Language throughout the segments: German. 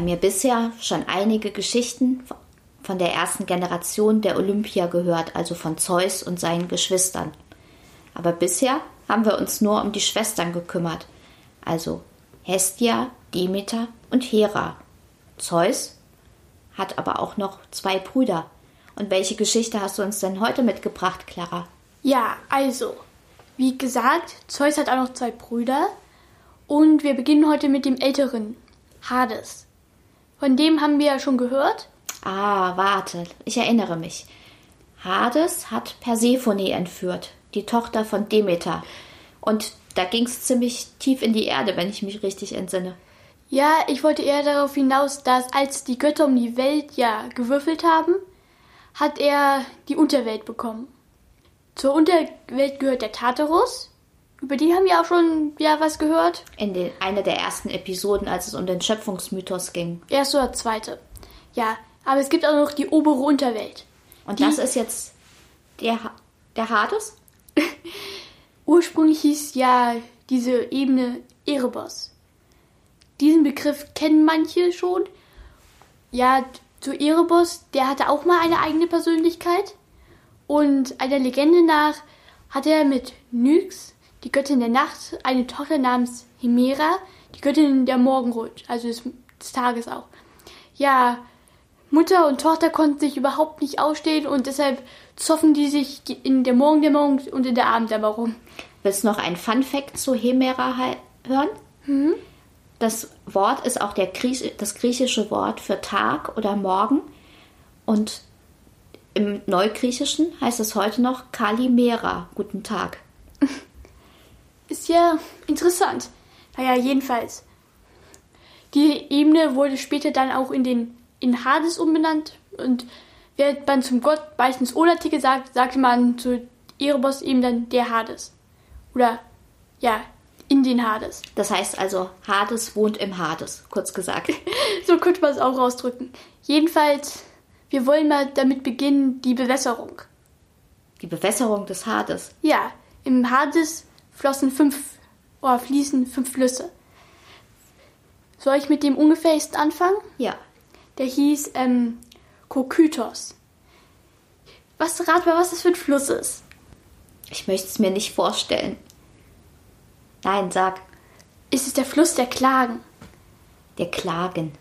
haben ja bisher schon einige Geschichten von der ersten Generation der Olympia gehört, also von Zeus und seinen Geschwistern. Aber bisher haben wir uns nur um die Schwestern gekümmert, also Hestia, Demeter und Hera. Zeus hat aber auch noch zwei Brüder. Und welche Geschichte hast du uns denn heute mitgebracht, Clara? Ja, also, wie gesagt, Zeus hat auch noch zwei Brüder. Und wir beginnen heute mit dem älteren, Hades. Von dem haben wir ja schon gehört. Ah, warte, ich erinnere mich. Hades hat Persephone entführt, die Tochter von Demeter. Und da ging es ziemlich tief in die Erde, wenn ich mich richtig entsinne. Ja, ich wollte eher darauf hinaus, dass als die Götter um die Welt ja gewürfelt haben, hat er die Unterwelt bekommen. Zur Unterwelt gehört der Tartarus. Über die haben wir auch schon ja was gehört. In den, einer der ersten Episoden, als es um den Schöpfungsmythos ging. Erste oder zweite. Ja, aber es gibt auch noch die obere Unterwelt. Und Die- das ist jetzt der, Ha- der Hades? Ursprünglich hieß ja diese Ebene Erebos. Diesen Begriff kennen manche schon. Ja, zu Erebos, der hatte auch mal eine eigene Persönlichkeit. Und einer Legende nach hat er mit Nyx, die Göttin der Nacht, eine Tochter namens Himera, die Göttin der Morgenröte, also des, des Tages auch. Ja, Mutter und Tochter konnten sich überhaupt nicht ausstehen und deshalb zoffen die sich in der Morgendämmerung und in der Abenddämmerung. Willst du noch ein Fun Fact zu Hemera he- hören? Das Wort ist auch der Grieche, das griechische Wort für Tag oder Morgen. Und im Neugriechischen heißt es heute noch Kalimera, guten Tag. Ist ja interessant. Naja, jedenfalls. Die Ebene wurde später dann auch in den in Hades umbenannt und während man zum Gott meistens Olatike sagt, sagte man zu Erebos eben dann der Hades. Oder ja, in den Hades. Das heißt also, Hades wohnt im Hades, kurz gesagt. So könnte man es auch ausdrücken. Jedenfalls, wir wollen mal damit beginnen, die Bewässerung. Die Bewässerung des Hades. Ja, im Hades flossen fünf oder fließen fünf Flüsse. Soll ich mit dem ungefährsten anfangen? Ja, Der hieß ähm, Kokytos. Was rat mal, was das für ein Fluss ist? ich möchte es mir nicht vorstellen. Nein, sag, Es ist der Fluss der Klagen. der Klagen.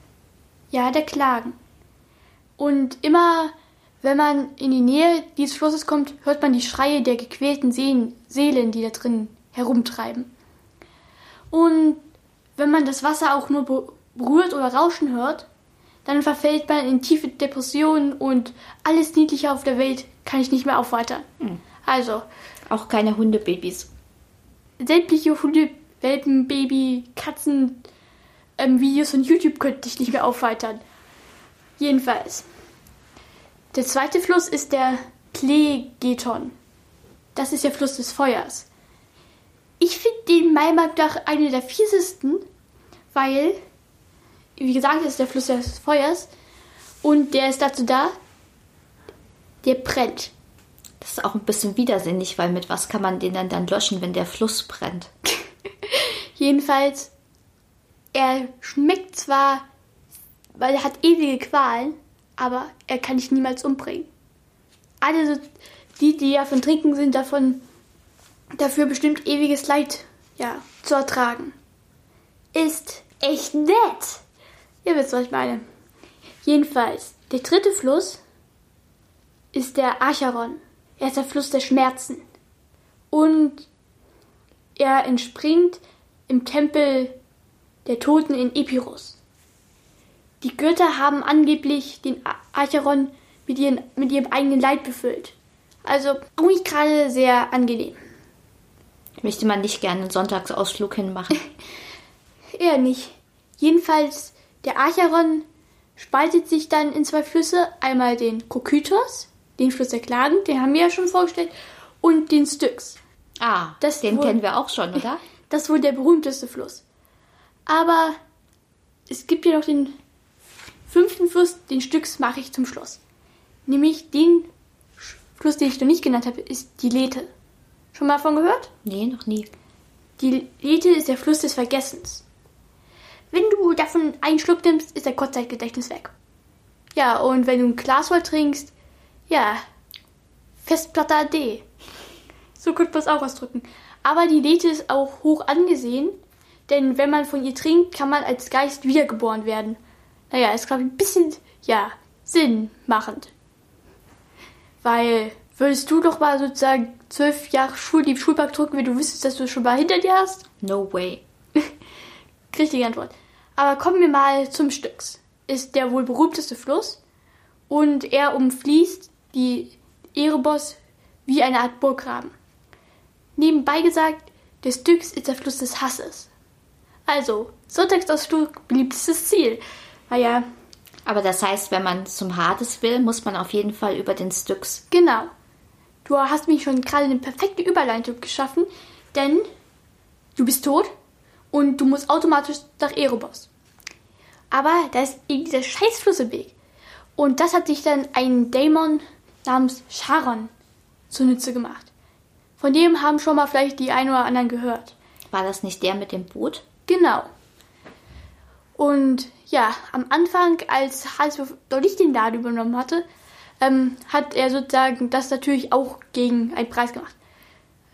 Ja, der Klagen. Und immer, wenn man in die Nähe dieses Flusses kommt, hört man die Schreie der gequälten Seelen, Seelen die da drin herumtreiben. Und wenn man das Wasser auch nur be- berührt oder rauschen hört, dann verfällt man in tiefe Depressionen und alles Niedliche auf der Welt kann ich nicht mehr aufweitern. Also, Auch keine Hundebabys. sämtliche Hunde, Welpen, Baby, Katzen, ähm, Videos von YouTube könnte ich nicht mehr aufweitern. Jedenfalls. Der zweite Fluss ist der Plegeton. Das ist der Fluss des Feuers. Ich finde den nach einer der fiesesten, weil, wie gesagt, es ist der Fluss des Feuers und der ist dazu da, der brennt. Das ist auch ein bisschen widersinnig, weil mit was kann man den dann, dann löschen, wenn der Fluss brennt? Jedenfalls, er schmeckt zwar, weil er hat ewige Qualen, aber er kann dich niemals umbringen. Alle so, die, die davon trinken, sind davon dafür bestimmt ewiges Leid ja, zu ertragen. Ist echt nett. Ihr wisst, was ich meine. Jedenfalls, der dritte Fluss ist der Acheron. Er ist der Fluss der Schmerzen. Und er entspringt im Tempel der Toten in Epirus. Die Götter haben angeblich den Acheron mit, ihren, mit ihrem eigenen Leid befüllt. Also auch nicht gerade sehr angenehm. Möchte man nicht gerne einen Sonntagsausflug hinmachen. Eher nicht. Jedenfalls, der Acheron spaltet sich dann in zwei Flüsse. Einmal den Kokytos, den Fluss der Klagen, den haben wir ja schon vorgestellt, und den Styx. Ah, Das den wohl- kennen wir auch schon, oder? Das ist wohl der berühmteste Fluss. Aber es gibt ja noch den fünften Fluss, den Styx mache ich zum Schluss. Nämlich den Fluss, den ich noch nicht genannt habe, ist die Lethe. Schon mal davon gehört? Nee, noch nie. Die Lethe ist der Fluss des Vergessens. Wenn du davon einen Schluck nimmst, ist dein Kurzzeitgedächtnis weg. Ja, und wenn du ein Glas voll trinkst, ja, Festplatte AD. So könnte man es auch ausdrücken. Aber die Lethe ist auch hoch angesehen, denn wenn man von ihr trinkt, kann man als Geist wiedergeboren werden. Naja, ist, glaube ich, ein bisschen, ja, sinnmachend. Weil, würdest du doch mal sozusagen zwölf Jahre Schul die Schulbank drücken, wenn du wüsstest, dass du schon mal hinter dir hast? No way. Richtige Antwort. Aber kommen wir mal zum Styx. Ist der wohl berühmteste Fluss und er umfließt die Erebos wie eine Art Burggraben. Nebenbei gesagt, der Styx ist der Fluss des Hasses. Also, Sonntagsausflug, beliebtestes Ziel. Naja, Aber das heißt, wenn man zum Hades will, muss man auf jeden Fall über den Styx. genau. Du hast mich schon gerade eine perfekte Überleitung geschaffen, denn du bist tot und du musst automatisch nach Erebos. Aber da ist eben dieser scheiß Fluss im Weg. Und das hat sich dann ein Dämon namens Charon zunutze gemacht. Von dem haben schon mal vielleicht die ein oder anderen gehört. War das nicht der mit dem Boot? Genau. Und ja, am Anfang, als Hals noch nicht den Laden übernommen hatte, ähm, hat er sozusagen das natürlich auch gegen einen Preis gemacht.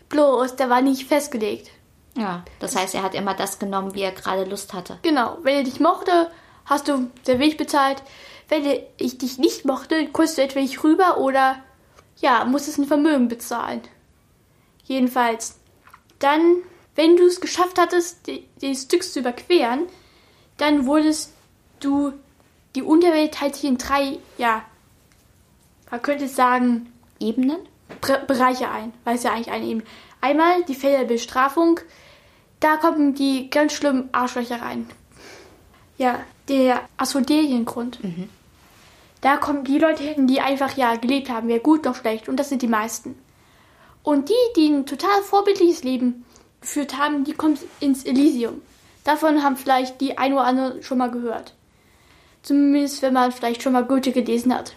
Bloß, der war nicht festgelegt. Ja. Das heißt, er hat immer das genommen, wie er gerade Lust hatte. Genau, wenn er dich mochte, hast du sehr wenig bezahlt. Wenn ich dich nicht mochte, konntest du etwa nicht rüber oder ja, musstest ein Vermögen bezahlen. Jedenfalls, dann, wenn du es geschafft hattest, die, die Styx zu überqueren, dann wurdest du, die Unterwelt teilt sich in drei, ja, man könnte sagen, Ebenen? Bre- Bereiche ein, weil es ja eigentlich eine Ebene. Einmal die Fälle der Bestrafung, da kommen die ganz schlimmen Arschlöcher rein. Ja, der Asphodeliengrund. Da kommen die Leute hin, die einfach ja gelebt haben, weder gut noch schlecht, und das sind die meisten. Und die, die ein total vorbildliches Leben geführt haben, die kommen ins Elysium. Davon haben vielleicht die ein oder andere schon mal gehört. Zumindest, wenn man vielleicht schon mal Goethe gelesen hat.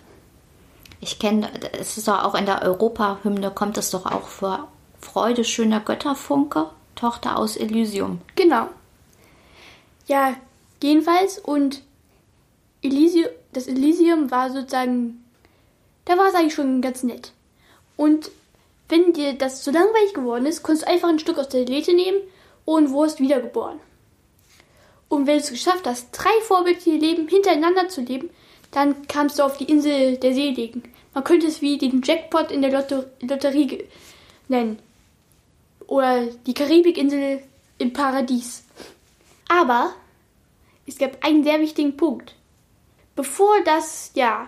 Ich kenne, es ist doch auch in der Europa-Hymne, kommt es doch auch vor. Freude schöner Götterfunke, Tochter aus Elysium. Genau. Ja, jedenfalls und Elysium, das Elysium war sozusagen, da war es eigentlich schon ganz nett. Und wenn dir das zu langweilig geworden ist, konntest du einfach ein Stück aus der Lethe nehmen und wurdest wiedergeboren. Und wenn du es geschafft hast, drei vorbildliche Leben hintereinander zu leben, dann kamst du auf die Insel der Seligen. Man könnte es wie den Jackpot in der Lotto Lotterie nennen. Oder die Karibikinsel im Paradies. Aber es gab einen sehr wichtigen Punkt. Bevor das, ja,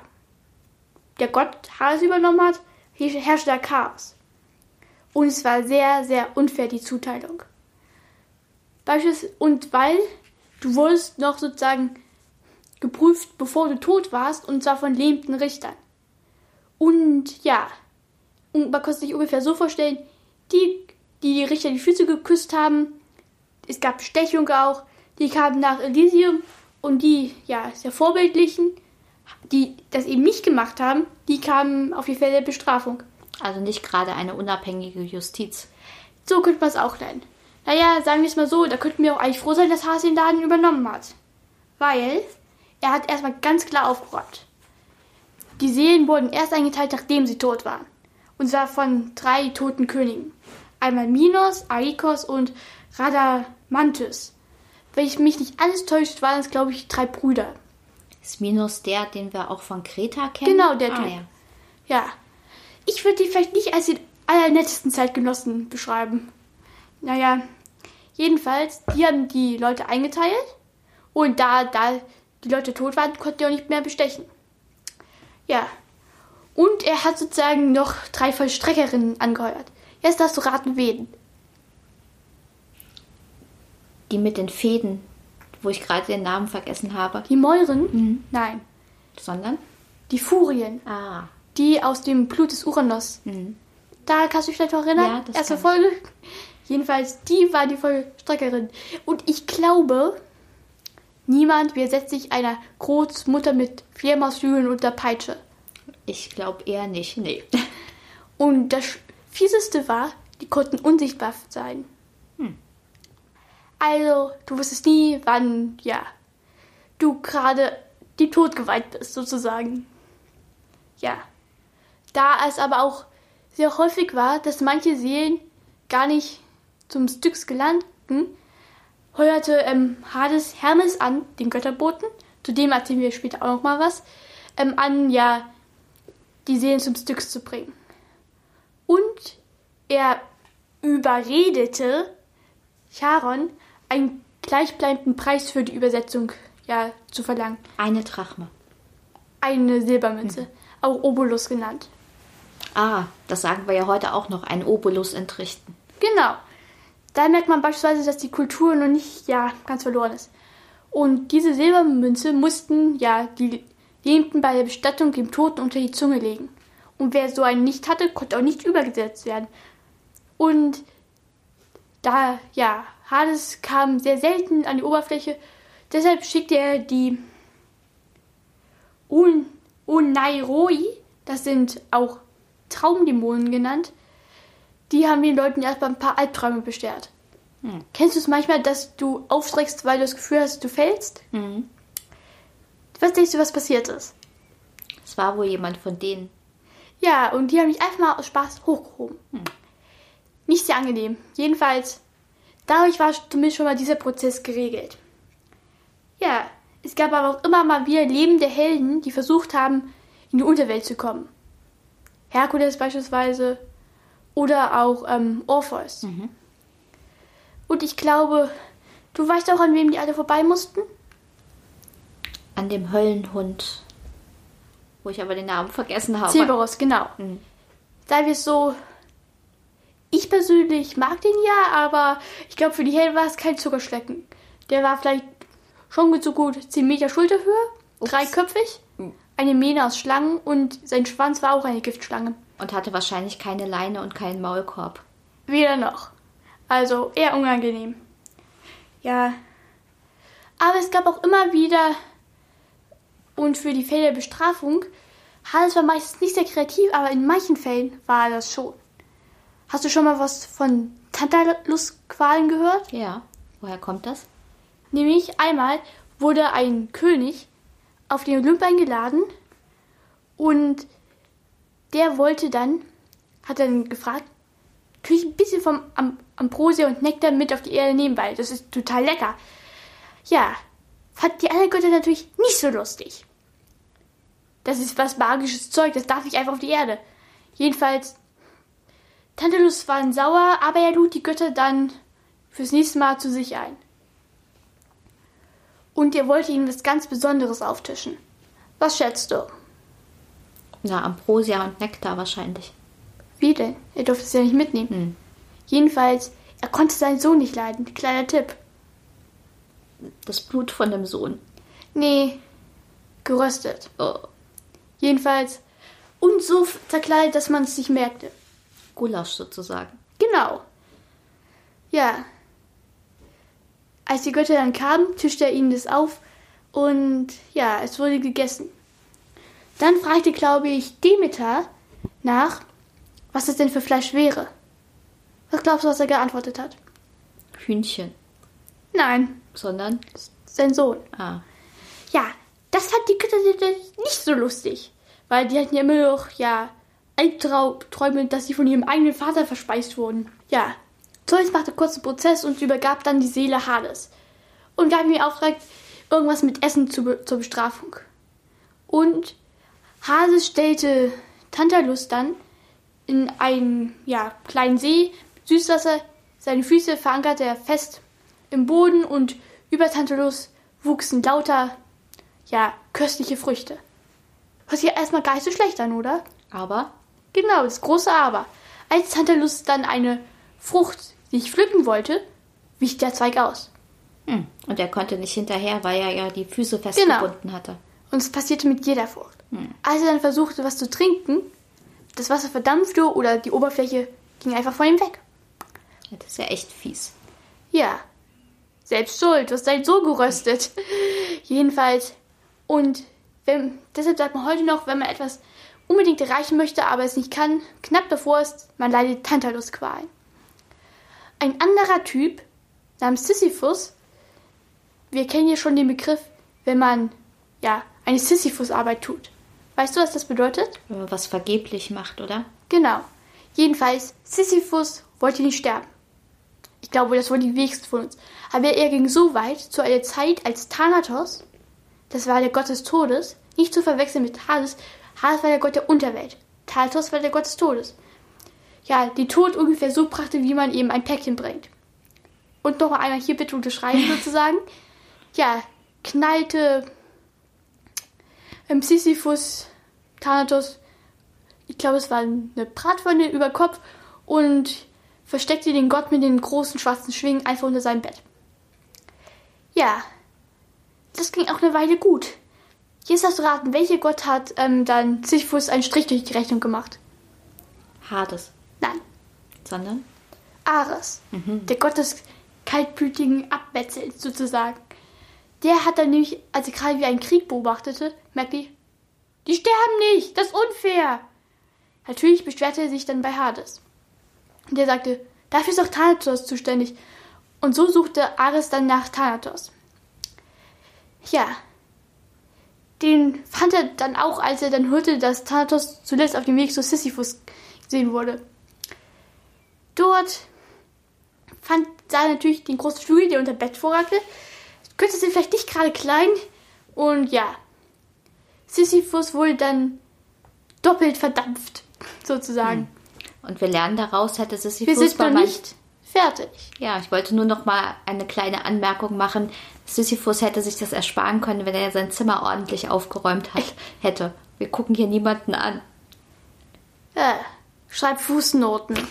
der Gott Hades übernommen hat, herrschte da Chaos. Und es war sehr, sehr unfair, die Zuteilung. Beispielsweise, und weil du wurdest noch sozusagen geprüft, bevor du tot warst, und zwar von lebenden Richtern. Und ja, und man kann sich ungefähr so vorstellen, die, die die Richter die Füße geküsst haben, es gab Bestechung auch, die kamen nach Elysium und die, ja, sehr vorbildlichen, die das eben nicht gemacht haben, die kamen auf die Fälle der Bestrafung. Also nicht gerade eine unabhängige Justiz. So könnte man es auch nennen. Naja, sagen wir es mal so, da könnten wir auch eigentlich froh sein, dass Hase den Laden übernommen hat. Weil er hat erstmal ganz klar aufgeräumt. Die Seelen wurden erst eingeteilt, nachdem sie tot waren. Und zwar von drei toten Königen. Einmal Minos, Aikos und Radamanthys. Wenn ich mich nicht alles täuscht, waren es, glaube ich, drei Brüder. Ist Minos der, den wir auch von Kreta kennen? Genau, der ah, Typ. ja. Ja. Ich würde die vielleicht nicht als den allernettesten Zeitgenossen beschreiben. Naja, jedenfalls, die haben die Leute eingeteilt. Und da, da die Leute tot waren, konnten die auch nicht mehr bestechen. Ja. Und er hat sozusagen noch drei Vollstreckerinnen angeheuert. Jetzt darfst du raten, wen. Die mit den Fäden, wo ich gerade den Namen vergessen habe. Die Mäuren? Nein. Sondern? Die Furien. Ah, Die aus dem Blut des Uranus. Da kannst du dich vielleicht noch erinnern? Ja, das Erste Folge. Jedenfalls, die war die Vollstreckerin. Und ich glaube, niemand widersetzt sich einer Großmutter mit Fledermausflügeln und der Peitsche. ich glaube eher nicht. Nee. Und das Fieseste war, die konnten unsichtbar sein. Also, du wusstest nie, wann, ja, du gerade dem Tod geweiht bist, sozusagen. Ja. Da es aber auch sehr häufig war, dass manche Seelen gar nicht zum Styx gelangten, heuerte ähm, Hades Hermes an, den Götterboten, zu dem erzählen wir später auch noch mal was, ähm, an, ja, die Seelen zum Styx zu bringen. Und er überredete Charon, einen gleichbleibenden Preis für die Übersetzung ja, zu verlangen. Eine Drachme. Eine Silbermünze, auch Obolus genannt. Ah, das sagen wir ja heute auch noch, ein Obolus entrichten. Genau. Da merkt man beispielsweise, dass die Kultur noch nicht ja, ganz verloren ist. Und diese Silbermünze mussten ja die Lebenden bei der Bestattung dem Toten unter die Zunge legen. Und wer so einen nicht hatte, konnte auch nicht übergesetzt werden. Und da, ja, Hades kam sehr selten an die Oberfläche, deshalb schickte er die Un Unairoi, das sind auch Traumdämonen genannt, die haben den Leuten erstmal ein paar Albträume beschert. Kennst du es manchmal, dass du aufschreckst, weil du das Gefühl hast, du fällst? Was denkst du, was passiert ist? Es war wohl jemand von denen. Ja, und die haben mich einfach mal aus Spaß hochgehoben. Nicht sehr angenehm. Jedenfalls, dadurch war zumindest schon mal dieser Prozess geregelt. Ja, es gab aber auch immer mal wieder lebende Helden, die versucht haben, in die Unterwelt zu kommen. Herkules beispielsweise oder auch ähm, Orpheus. Und ich glaube, du weißt auch, an wem die alle vorbei mussten? An dem Höllenhund. Wo ich aber den Namen vergessen habe. Cerberus, genau. Sei wir es so, ich persönlich mag den ja, aber ich glaube, für die Helden war es kein Zuckerschlecken. Der war vielleicht schon so gut 10 Meter Schulterhöhe, dreiköpfig, eine Mähne aus Schlangen und sein Schwanz war auch eine Giftschlange. Und hatte wahrscheinlich keine Leine und keinen Maulkorb. Weder noch. Also eher unangenehm. Ja. Aber es gab auch immer wieder und für die Fälle der Bestrafung, Hades war meistens nicht sehr kreativ, aber in manchen Fällen war er das schon. Hast du schon mal was von Tantalusqualen gehört? Ja. Woher kommt das? Nämlich einmal wurde ein König auf den Olymp eingeladen und der wollte dann, hat dann gefragt, natürlich ein bisschen vom Am Ambrosia und Nektar mit auf die Erde nehmen, weil das ist total lecker. Ja, fand die anderen Götter natürlich nicht so lustig. Das ist was magisches Zeug, das darf ich einfach auf die Erde. Jedenfalls, Tantalus war sauer, aber er lud die Götter dann fürs nächste Mal zu sich ein. Und er wollte ihnen was ganz Besonderes auftischen. Was schätzt du? Na, Ambrosia und Nektar wahrscheinlich. Wie denn? Er durfte es ja nicht mitnehmen. Jedenfalls, er konnte seinen Sohn nicht leiden. Kleiner Tipp. Das Blut von dem Sohn. Nee, geröstet. Oh, Jedenfalls, und so zerkleidet, dass man es nicht merkte. Gulasch sozusagen. Genau. Ja. Als die Götter dann kamen, tischte er ihnen das auf und ja, es wurde gegessen. Dann fragte, glaube ich, Demeter nach, was das denn für Fleisch wäre. Was glaubst du, was er geantwortet hat? Hühnchen. Nein, Sondern, sein Sohn. ah, Ja, das fand die Götter nicht so lustig. Weil die hatten ja immer noch, ja, Albträume, dass sie von ihrem eigenen Vater verspeist wurden. Ja, Zeus machte kurz einen Prozess und übergab dann die Seele Hades. Und gab ihm den Auftrag, irgendwas mit Essen zu, be- zur Bestrafung. Und Hades stellte Tantalus dann in einen ja, kleinen See mit Süßwasser. Seine Füße verankerte er fest im Boden und über Tantalus wuchsen lauter ja, köstliche Früchte. Hört sich ja erstmal gar nicht so schlecht an, oder? aber Genau, das große Aber. Als Tantalus dann eine Frucht sich pflücken wollte, wich der Zweig aus. Hm. Und er konnte nicht hinterher, weil er ja die Füße festgebunden genau. hatte. Und es passierte mit jeder Frucht. Hm. Als er dann versuchte, was zu trinken, das Wasser verdampfte oder die Oberfläche ging einfach von ihm weg. Das ist ja echt fies. Ja. Selbst schuld, du hast halt so geröstet. Jedenfalls. Und wenn, deshalb sagt man heute noch, wenn man etwas unbedingt erreichen möchte, aber es nicht kann, knapp davor ist, man leidet Tantalusqualen. Ein anderer Typ namens Sisyphus, wir kennen hier schon den Begriff, wenn man ja eine Sisyphus-Arbeit tut. Weißt du, was das bedeutet? Wenn man was vergeblich macht, oder? Genau. Jedenfalls, Sisyphus wollte nicht sterben. Ich glaube, das wollen die wenigsten von uns. Aber er ging so weit, zu einer Zeit, als Thanatos, das war der Gott des Todes, nicht zu verwechseln mit Hades. Hades war der Gott der Unterwelt. Thanatos war der Gott des Todes. Ja, die Tod ungefähr so brachte, wie man eben ein Päckchen bringt. Und noch einmal hier bitte unterschreiben sozusagen. Ja, knallte ähm, Sisyphus Thanatos, ich glaube, es war eine Bratpfanne über Kopf und versteckte den Gott mit den großen schwarzen Schwingen einfach unter seinem Bett. Ja, das ging auch eine Weile gut. Jetzt hast du raten, welcher Gott hat ähm, dann Sisyphus einen Strich durch die Rechnung gemacht? Hades. Nein. Sondern? Ares. Mhm. Der Gott des kaltblütigen Abmetzels sozusagen. Der hat dann nämlich, als er gerade wie einen Krieg beobachtete, merkte ich, die sterben nicht, das ist unfair. Natürlich beschwerte er sich dann bei Hades. Und der sagte, dafür ist auch Thanatos zuständig. Und so suchte Ares dann nach Thanatos. Ja, den fand er dann auch, als er dann hörte, dass Thanatos zuletzt auf dem Weg zu Sisyphus gesehen wurde. Dort fand sah er natürlich den großen Flügel, der unter Bett vorragte. Könnte sie vielleicht nicht gerade klein. Und ja, Sisyphus wurde dann doppelt verdampft, sozusagen. Hm. Und wir lernen daraus, hätte Sisyphus wir sind noch nicht fertig. Ja, ich wollte nur noch mal eine kleine Anmerkung machen. Sisyphus hätte sich das ersparen können, wenn er sein Zimmer ordentlich aufgeräumt hat, hätte. Wir gucken hier niemanden an. Ja, schreib Fußnoten.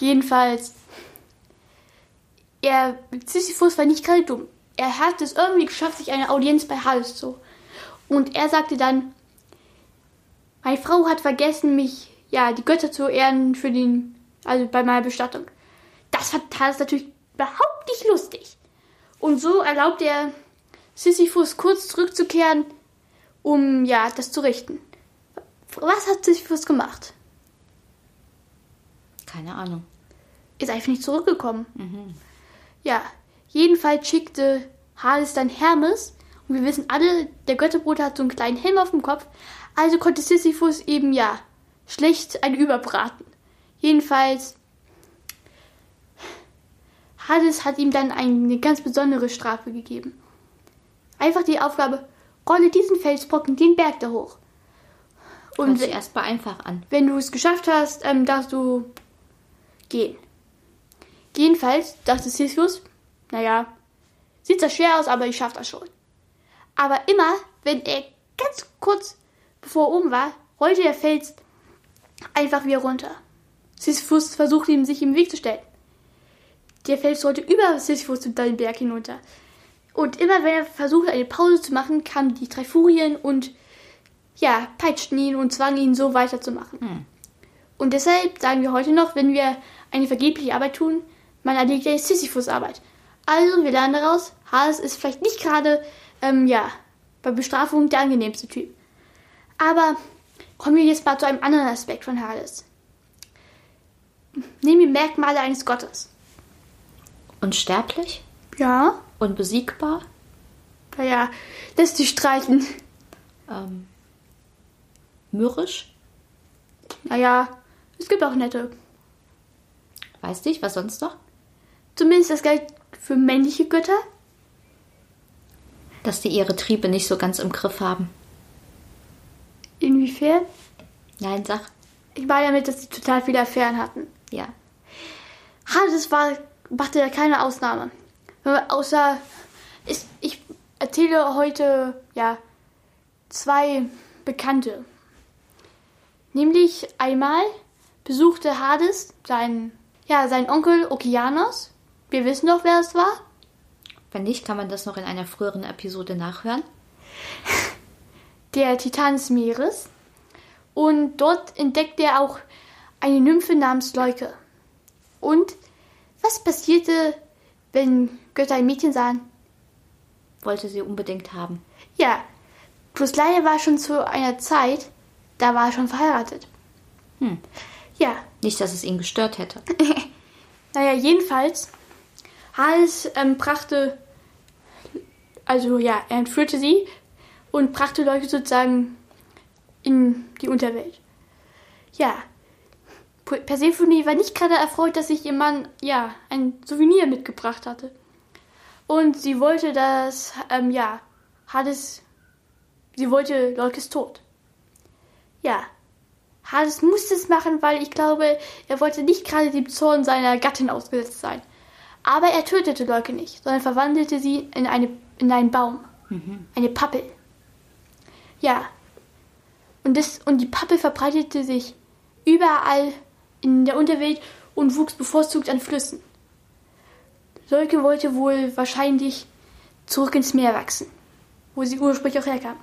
Jedenfalls, er, Sisyphus war nicht gerade dumm. Er hat es irgendwie geschafft, sich eine Audienz bei Hades zu. Und er sagte dann, meine Frau hat vergessen, mich, ja, die Götter zu ehren für den, also bei meiner Bestattung. Das fand Hades natürlich überhaupt nicht lustig. Und so erlaubt er Sisyphus kurz zurückzukehren, um ja das zu richten. Was hat Sisyphus gemacht? Keine Ahnung. Ist einfach nicht zurückgekommen. Mhm. Ja, jedenfalls schickte Hades dann Hermes. Und wir wissen alle, der Götterbruder hat so einen kleinen Helm auf dem Kopf. Also konnte Sisyphus eben ja schlecht ein überbraten. Jedenfalls Hades hat ihm dann eine ganz besondere Strafe gegeben. Einfach die Aufgabe, rolle diesen Felsbrocken den Berg da hoch. Und sich erstmal einfach an. Wenn du es geschafft hast, ähm, darfst du gehen. Jedenfalls dachte Sisyphus, naja, sieht zwar schwer aus, aber ich schaffe das schon. Aber immer, wenn er ganz kurz bevor er oben war, rollte der Fels einfach wieder runter. Sisyphus versuchte ihm, sich im Weg zu stellen. Der Fels rollte über Sisyphus den Berg hinunter. Und immer wenn er versuchte, eine Pause zu machen, kamen die drei Furien und ja, peitschten ihn und zwangen ihn so weiterzumachen. Hm. Und deshalb sagen wir heute noch, wenn wir eine vergebliche Arbeit tun, man erledigt eine Sisyphus-Arbeit. Also, wir lernen daraus, Hades ist vielleicht nicht gerade, ähm, ja, bei Bestrafung der angenehmste Typ. Aber kommen wir jetzt mal zu einem anderen Aspekt von Hades. Nehmen wir Merkmale eines Gottes. Unsterblich? Ja. Unbesiegbar? Naja, lässt sich streiten. Ähm, mürrisch? Naja, es gibt auch nette. Weißt du, was sonst noch? Zumindest das gilt für männliche Götter. Dass die ihre Triebe nicht so ganz im Griff haben. Inwiefern? Nein, sag. Ich meine damit, dass sie total viele Affären hatten. Ja. Hades war, machte da keine Ausnahme. Außer, ich, ich erzähle heute, ja, zwei Bekannte. Nämlich einmal besuchte Hades seinen, ja, seinen Onkel Okeanos. Wir wissen doch, wer es war. Wenn nicht, kann man das noch in einer früheren Episode nachhören. Der Titan des Meeres. Und dort entdeckt er auch eine Nymphe namens Leuke. Und was passierte, wenn Götter ein Mädchen sahen? Wollte sie unbedingt haben. Ja, bloß leider war schon zu einer Zeit, da war er schon verheiratet. Hm. Ja, Nicht, dass es ihn gestört hätte. naja, jedenfalls, Hades ähm, brachte, also ja, er entführte sie und brachte Leute sozusagen in die Unterwelt. Ja, Persephone war nicht gerade erfreut, dass sich ihr Mann, ja, ein Souvenir mitgebracht hatte. Und sie wollte, dass, ähm, ja, Hades, sie wollte Leukes Tod. Ja, Hades musste es machen, weil ich glaube, er wollte nicht gerade dem Zorn seiner Gattin ausgesetzt sein. Aber er tötete Leuke nicht, sondern verwandelte sie in, eine, in einen Baum. Eine Pappel. Ja. Und, das, und die Pappel verbreitete sich überall in der Unterwelt und wuchs bevorzugt an Flüssen. Leuke wollte wohl wahrscheinlich zurück ins Meer wachsen, wo sie ursprünglich auch herkam.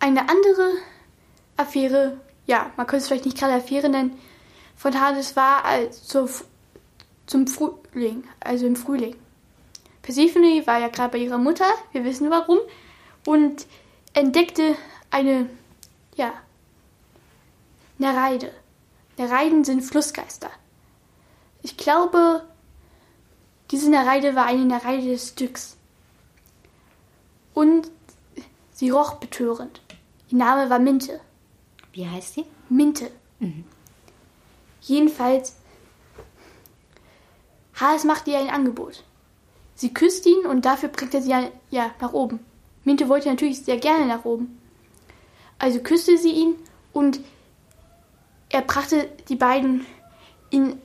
Eine andere Affäre, ja, man könnte es vielleicht nicht gerade Affäre nennen, von Hades war als zur, zum Frühling, also im Frühling. Persephone war ja gerade bei ihrer Mutter, wir wissen warum, und entdeckte eine, ja, Nereide. Nereiden sind Flussgeister. Ich glaube, diese Nereide war eine Nereide des Styx. Und sie roch betörend. Ihr Name war Minte. Wie heißt sie? Minte. Jedenfalls, Hades macht ihr ein Angebot. Sie küsst ihn und dafür bringt er sie ja nach oben. Minte wollte natürlich sehr gerne nach oben. Also küsste sie ihn und er brachte die beiden in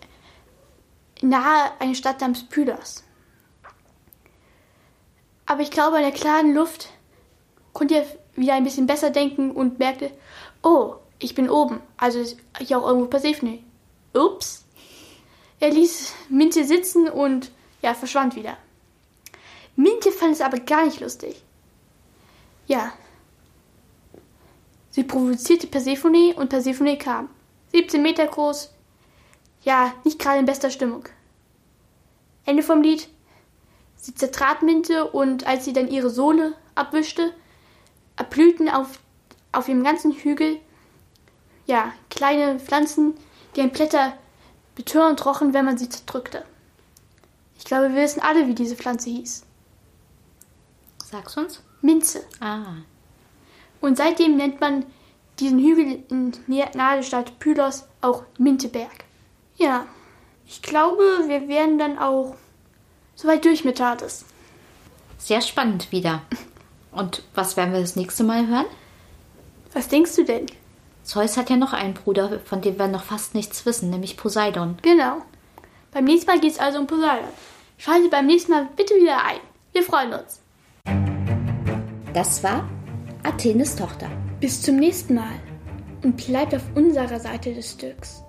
nahe eine Stadt namens Pylos. Aber ich glaube, in der klaren Luft konnte er wieder ein bisschen besser denken und merkte, oh, ich bin oben, also ist hier auch irgendwo Persephone. Ups. Er ließ Minte sitzen und ja, verschwand wieder. Minte fand es aber gar nicht lustig. Ja. Sie provozierte Persephone und Persephone kam. 17 Meter groß. Ja, nicht gerade in bester Stimmung. Ende vom Lied. Sie zertrat Minte und als sie dann ihre Sohle abwischte, erblühten auf, auf ihrem ganzen Hügel ja, kleine Pflanzen, deren Blätter betörend rochen, wenn man sie zerdrückte. Ich glaube, wir wissen alle, wie diese Pflanze hieß. Sag's uns. Minze. Ah. Und seitdem nennt man diesen Hügel in nahe der Stadt Pylos auch Minteberg. Ja, ich glaube, wir wären dann auch soweit durch mit Hades. Sehr spannend wieder. Und was werden wir das nächste Mal hören? Was denkst du denn? Zeus hat ja noch einen Bruder, von dem wir noch fast nichts wissen, nämlich Poseidon. Genau. Beim nächsten Mal geht es also um Poseidon. Schalte beim nächsten Mal bitte wieder ein. Wir freuen uns. Das war Athenes Tochter. Bis zum nächsten Mal. Und bleibt auf unserer Seite des Stücks.